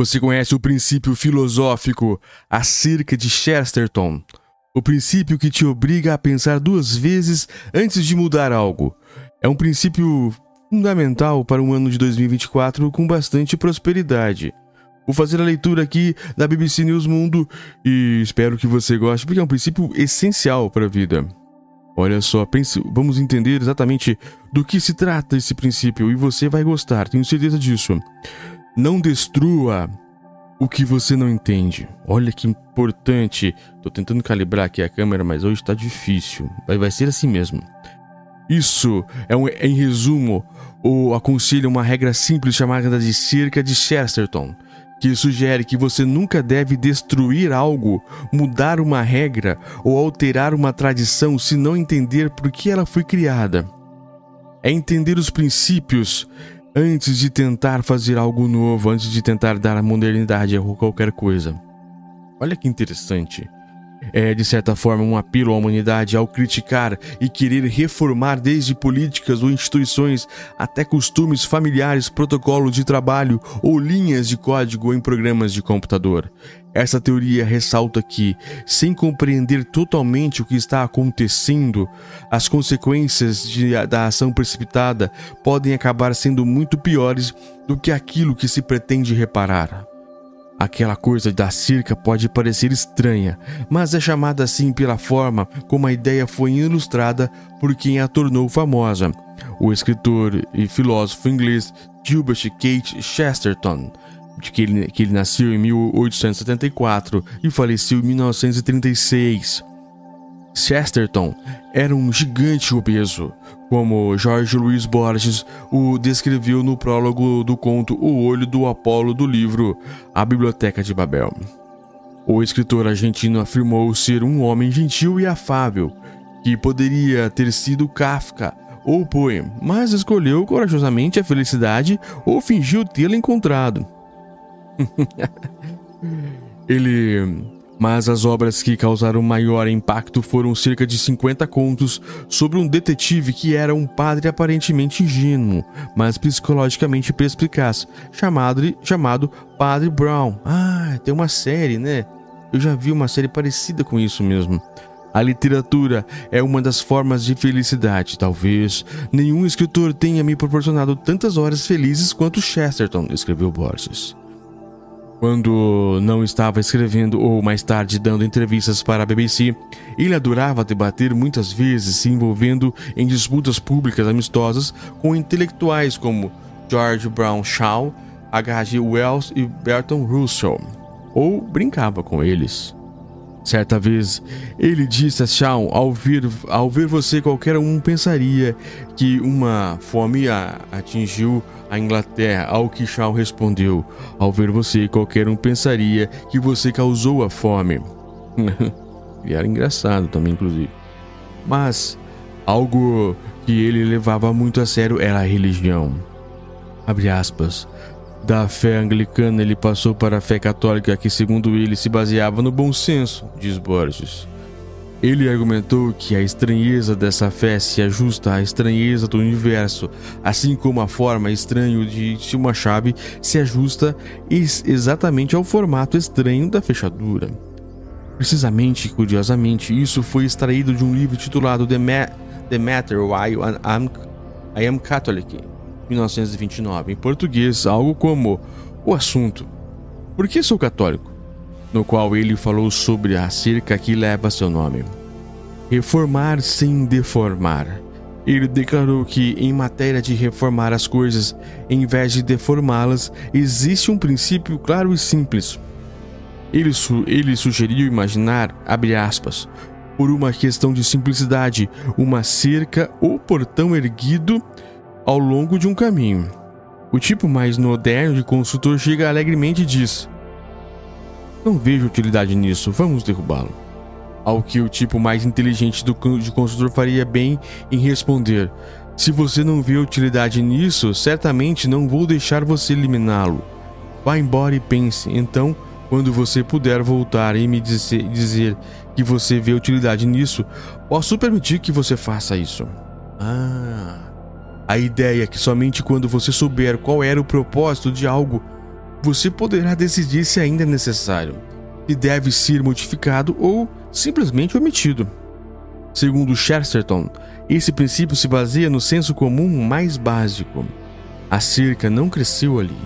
Você conhece o princípio filosófico acerca de Chesterton? O princípio que te obriga a pensar duas vezes antes de mudar algo. É um princípio fundamental para um ano de 2024 com bastante prosperidade. Vou fazer a leitura aqui da BBC News Mundo e espero que você goste, porque é um princípio essencial para a vida. Olha só, pense, vamos entender exatamente do que se trata esse princípio e você vai gostar, tenho certeza disso. Não destrua o que você não entende. Olha que importante. Tô tentando calibrar aqui a câmera, mas hoje tá difícil. Vai, vai ser assim mesmo. Isso é, um, em resumo, o aconselho uma regra simples chamada de cerca de Chesterton que sugere que você nunca deve destruir algo, mudar uma regra ou alterar uma tradição se não entender por que ela foi criada. É entender os princípios antes de tentar fazer algo novo, antes de tentar dar a modernidade a qualquer coisa. Olha que interessante é, de certa forma, um apelo à humanidade ao criticar e querer reformar desde políticas ou instituições até costumes familiares, protocolos de trabalho ou linhas de código em programas de computador. Essa teoria ressalta que, sem compreender totalmente o que está acontecendo, as consequências de, da ação precipitada podem acabar sendo muito piores do que aquilo que se pretende reparar. Aquela coisa da cerca pode parecer estranha, mas é chamada assim pela forma como a ideia foi ilustrada por quem a tornou famosa, o escritor e filósofo inglês Gilbert Kate Chesterton, que ele, que ele nasceu em 1874 e faleceu em 1936. Chesterton era um gigante obeso, como Jorge Luiz Borges o descreveu no prólogo do conto O Olho do Apolo do livro A Biblioteca de Babel. O escritor argentino afirmou ser um homem gentil e afável, que poderia ter sido Kafka ou Poe, mas escolheu corajosamente a felicidade ou fingiu tê-la encontrado. Ele mas as obras que causaram maior impacto foram cerca de 50 contos sobre um detetive que era um padre aparentemente ingênuo, mas psicologicamente perspicaz, chamado, chamado Padre Brown. Ah, tem uma série, né? Eu já vi uma série parecida com isso mesmo. A literatura é uma das formas de felicidade. Talvez nenhum escritor tenha me proporcionado tantas horas felizes quanto Chesterton, escreveu Borges. Quando não estava escrevendo ou mais tarde dando entrevistas para a BBC, ele adorava debater muitas vezes se envolvendo em disputas públicas amistosas com intelectuais como George Brown Shaw, H.G. Wells e Bertrand Russell, ou brincava com eles. Certa vez, ele disse a Shaw: ao ver, ao ver você, qualquer um pensaria que uma fome atingiu a Inglaterra, ao que Shaw respondeu: Ao ver você, qualquer um pensaria que você causou a fome. e era engraçado também, inclusive. Mas algo que ele levava muito a sério era a religião. Abre aspas. Da fé anglicana ele passou para a fé católica, que, segundo ele, se baseava no bom senso, diz Borges. Ele argumentou que a estranheza dessa fé se ajusta à estranheza do universo, assim como a forma estranha de uma chave se ajusta exatamente ao formato estranho da fechadura. Precisamente curiosamente, isso foi extraído de um livro titulado The, Ma The Matter Why I Am Catholic, 1929, em português, algo como O Assunto. Por que sou católico? No qual ele falou sobre a cerca que leva seu nome. Reformar sem deformar. Ele declarou que, em matéria de reformar as coisas, em vez de deformá-las, existe um princípio claro e simples. Ele, su ele sugeriu imaginar, abre aspas, por uma questão de simplicidade, uma cerca ou portão erguido ao longo de um caminho. O tipo mais moderno de consultor chega alegremente e diz: não vejo utilidade nisso, vamos derrubá-lo. Ao que o tipo mais inteligente do, de consultor faria bem em responder: Se você não vê utilidade nisso, certamente não vou deixar você eliminá-lo. Vá embora e pense. Então, quando você puder voltar e me dizer, dizer que você vê utilidade nisso, posso permitir que você faça isso. Ah. A ideia é que somente quando você souber qual era o propósito de algo você poderá decidir se ainda é necessário, se deve ser modificado ou simplesmente omitido. Segundo Chesterton, esse princípio se baseia no senso comum mais básico. A cerca não cresceu ali,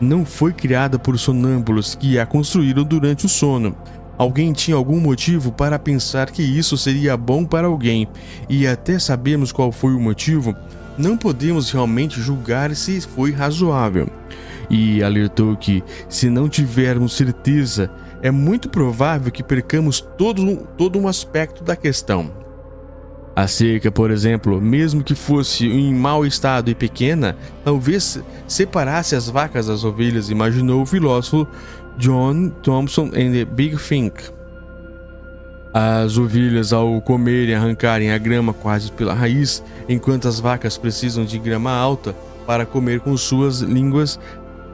não foi criada por sonâmbulos que a construíram durante o sono. Alguém tinha algum motivo para pensar que isso seria bom para alguém, e até sabemos qual foi o motivo, não podemos realmente julgar se foi razoável. E alertou que, se não tivermos certeza, é muito provável que percamos todo, todo um aspecto da questão. A cerca, por exemplo, mesmo que fosse em mau estado e pequena, talvez separasse as vacas das ovelhas, imaginou o filósofo John Thompson em The Big Think. As ovelhas, ao comerem arrancarem a grama quase pela raiz, enquanto as vacas precisam de grama alta para comer com suas línguas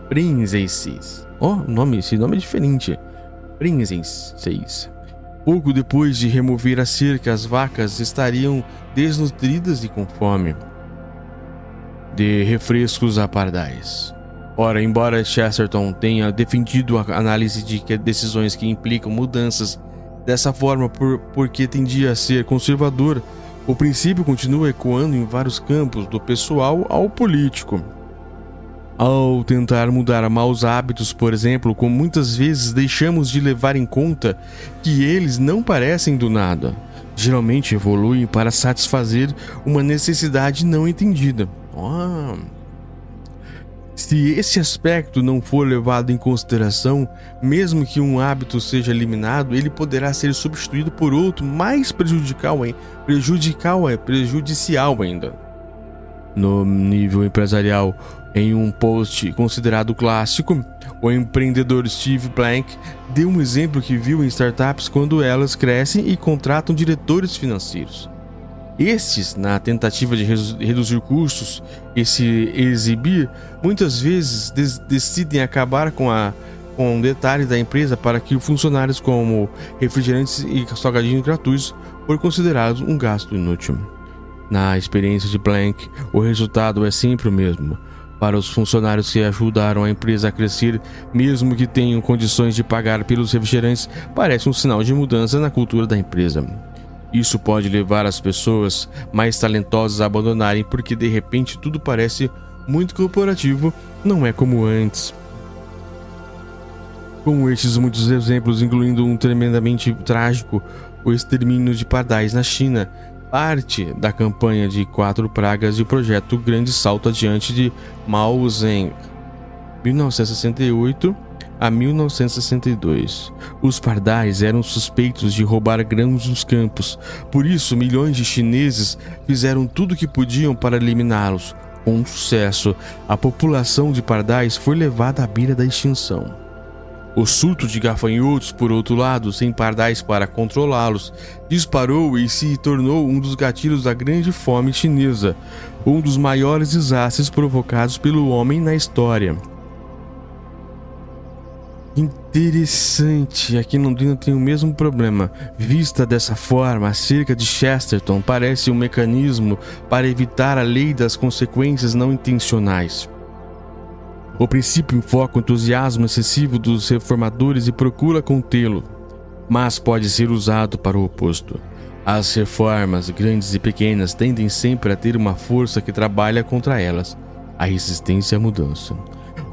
prenses. Oh, nome, esse nome é diferente. Prenses. Pouco depois de remover a cerca, as vacas estariam desnutridas e com fome. De refrescos a pardais. Ora, embora Chesterton tenha defendido a análise de que decisões que implicam mudanças dessa forma por, porque tendia a ser conservador, o princípio continua ecoando em vários campos, do pessoal ao político. Ao tentar mudar maus hábitos, por exemplo, como muitas vezes deixamos de levar em conta que eles não parecem do nada, geralmente evoluem para satisfazer uma necessidade não entendida. Oh. Se esse aspecto não for levado em consideração, mesmo que um hábito seja eliminado, ele poderá ser substituído por outro mais prejudicial, prejudicial, prejudicial ainda. No nível empresarial, em um post considerado clássico, o empreendedor Steve Blank deu um exemplo que viu em startups quando elas crescem e contratam diretores financeiros. Estes, na tentativa de reduzir custos e se exibir, muitas vezes decidem acabar com a com um detalhe da empresa para que funcionários como refrigerantes e salgadinhos gratuitos foram considerados um gasto inútil. Na experiência de Blank, o resultado é sempre o mesmo. Para os funcionários que ajudaram a empresa a crescer, mesmo que tenham condições de pagar pelos refrigerantes, parece um sinal de mudança na cultura da empresa. Isso pode levar as pessoas mais talentosas a abandonarem porque de repente tudo parece muito corporativo, não é como antes. Com estes muitos exemplos, incluindo um tremendamente trágico, o extermínio de pardais na China, parte da campanha de quatro pragas e o projeto Grande Salto Adiante de Mao Zedong, 1968 a 1962. Os pardais eram suspeitos de roubar grãos dos campos, por isso milhões de chineses fizeram tudo o que podiam para eliminá-los. Com sucesso, a população de pardais foi levada à beira da extinção. O surto de gafanhotos, por outro lado, sem pardais para controlá-los, disparou e se tornou um dos gatilhos da grande fome chinesa, um dos maiores desastres provocados pelo homem na história. Interessante, aqui no Londrina tem o mesmo problema. Vista dessa forma, a cerca de Chesterton parece um mecanismo para evitar a lei das consequências não intencionais. O princípio enfoca o entusiasmo excessivo dos reformadores e procura contê-lo, mas pode ser usado para o oposto. As reformas, grandes e pequenas, tendem sempre a ter uma força que trabalha contra elas a resistência à mudança.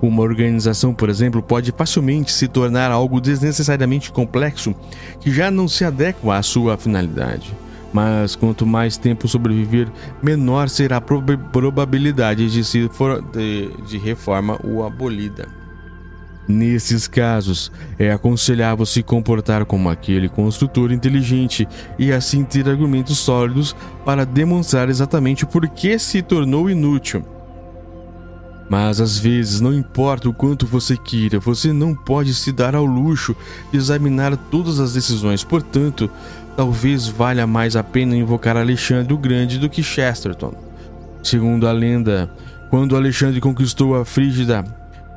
Uma organização, por exemplo, pode facilmente se tornar algo desnecessariamente complexo que já não se adequa à sua finalidade mas quanto mais tempo sobreviver, menor será a prob probabilidade de, se for, de, de reforma ou abolida. Nesses casos, é aconselhável se comportar como aquele construtor inteligente e assim ter argumentos sólidos para demonstrar exatamente por que se tornou inútil. Mas às vezes, não importa o quanto você queira, você não pode se dar ao luxo de examinar todas as decisões. Portanto, talvez valha mais a pena invocar Alexandre o Grande do que Chesterton. Segundo a lenda, quando Alexandre conquistou a Frígida,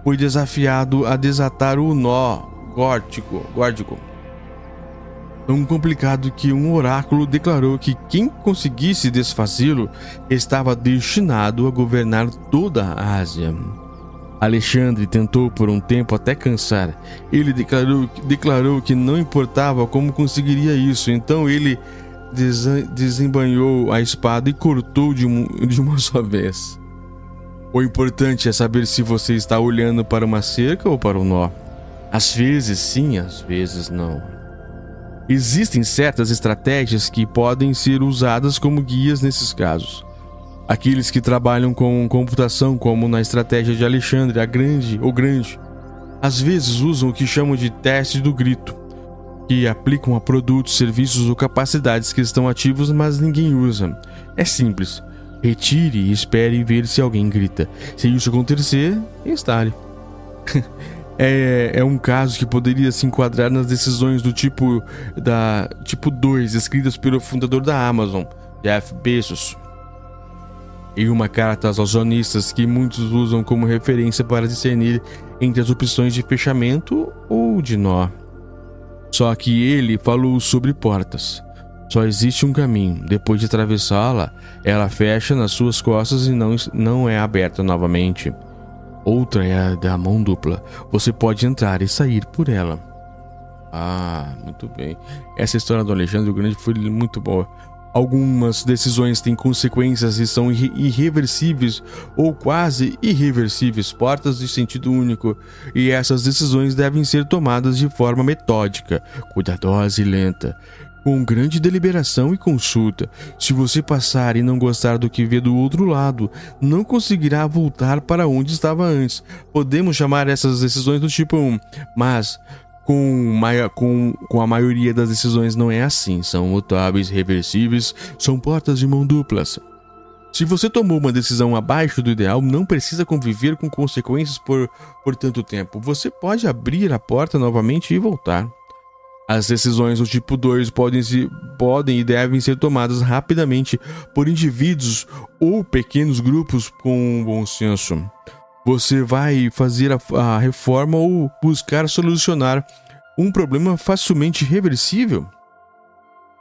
foi desafiado a desatar o nó górdico, górdico tão complicado que um oráculo declarou que quem conseguisse desfazê-lo estava destinado a governar toda a Ásia. Alexandre tentou por um tempo até cansar. Ele declarou, declarou que não importava como conseguiria isso, então ele desembanhou a espada e cortou de, um, de uma só vez. O importante é saber se você está olhando para uma cerca ou para um nó. Às vezes sim, às vezes não. Existem certas estratégias que podem ser usadas como guias nesses casos. Aqueles que trabalham com computação, como na estratégia de Alexandre, a grande ou grande, às vezes usam o que chamam de teste do grito, que aplicam a produtos, serviços ou capacidades que estão ativos, mas ninguém usa. É simples. Retire e espere ver se alguém grita. Se isso acontecer, instale. é, é um caso que poderia se enquadrar nas decisões do tipo da tipo 2 escritas pelo fundador da Amazon, Jeff Bezos e uma carta aos acionistas que muitos usam como referência para discernir entre as opções de fechamento ou de nó. Só que ele falou sobre portas. Só existe um caminho. Depois de atravessá-la, ela fecha nas suas costas e não, não é aberta novamente. Outra é a da mão dupla. Você pode entrar e sair por ela. Ah, muito bem. Essa história do Alexandre o Grande foi muito boa. Algumas decisões têm consequências e são irreversíveis ou quase irreversíveis, portas de sentido único, e essas decisões devem ser tomadas de forma metódica, cuidadosa e lenta, com grande deliberação e consulta. Se você passar e não gostar do que vê do outro lado, não conseguirá voltar para onde estava antes. Podemos chamar essas decisões do tipo 1, mas com, com, com a maioria das decisões não é assim. São mutáveis, reversíveis, são portas de mão duplas. Se você tomou uma decisão abaixo do ideal, não precisa conviver com consequências por, por tanto tempo. Você pode abrir a porta novamente e voltar. As decisões do tipo 2 podem, se, podem e devem ser tomadas rapidamente por indivíduos ou pequenos grupos com bom senso. Você vai fazer a, a reforma ou buscar solucionar um problema facilmente reversível?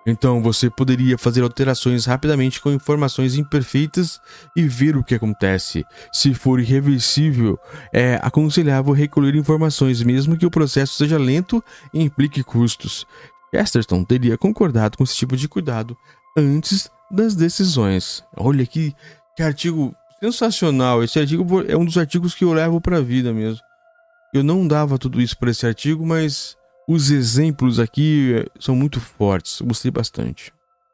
Então você poderia fazer alterações rapidamente com informações imperfeitas e ver o que acontece. Se for irreversível, é aconselhável recolher informações, mesmo que o processo seja lento e implique custos. Chesterton teria concordado com esse tipo de cuidado antes das decisões. Olha que, que artigo sensacional. Esse artigo é um dos artigos que eu levo para a vida mesmo. Eu não dava tudo isso para esse artigo, mas os exemplos aqui eh, são muito fortes. Gostei bastante.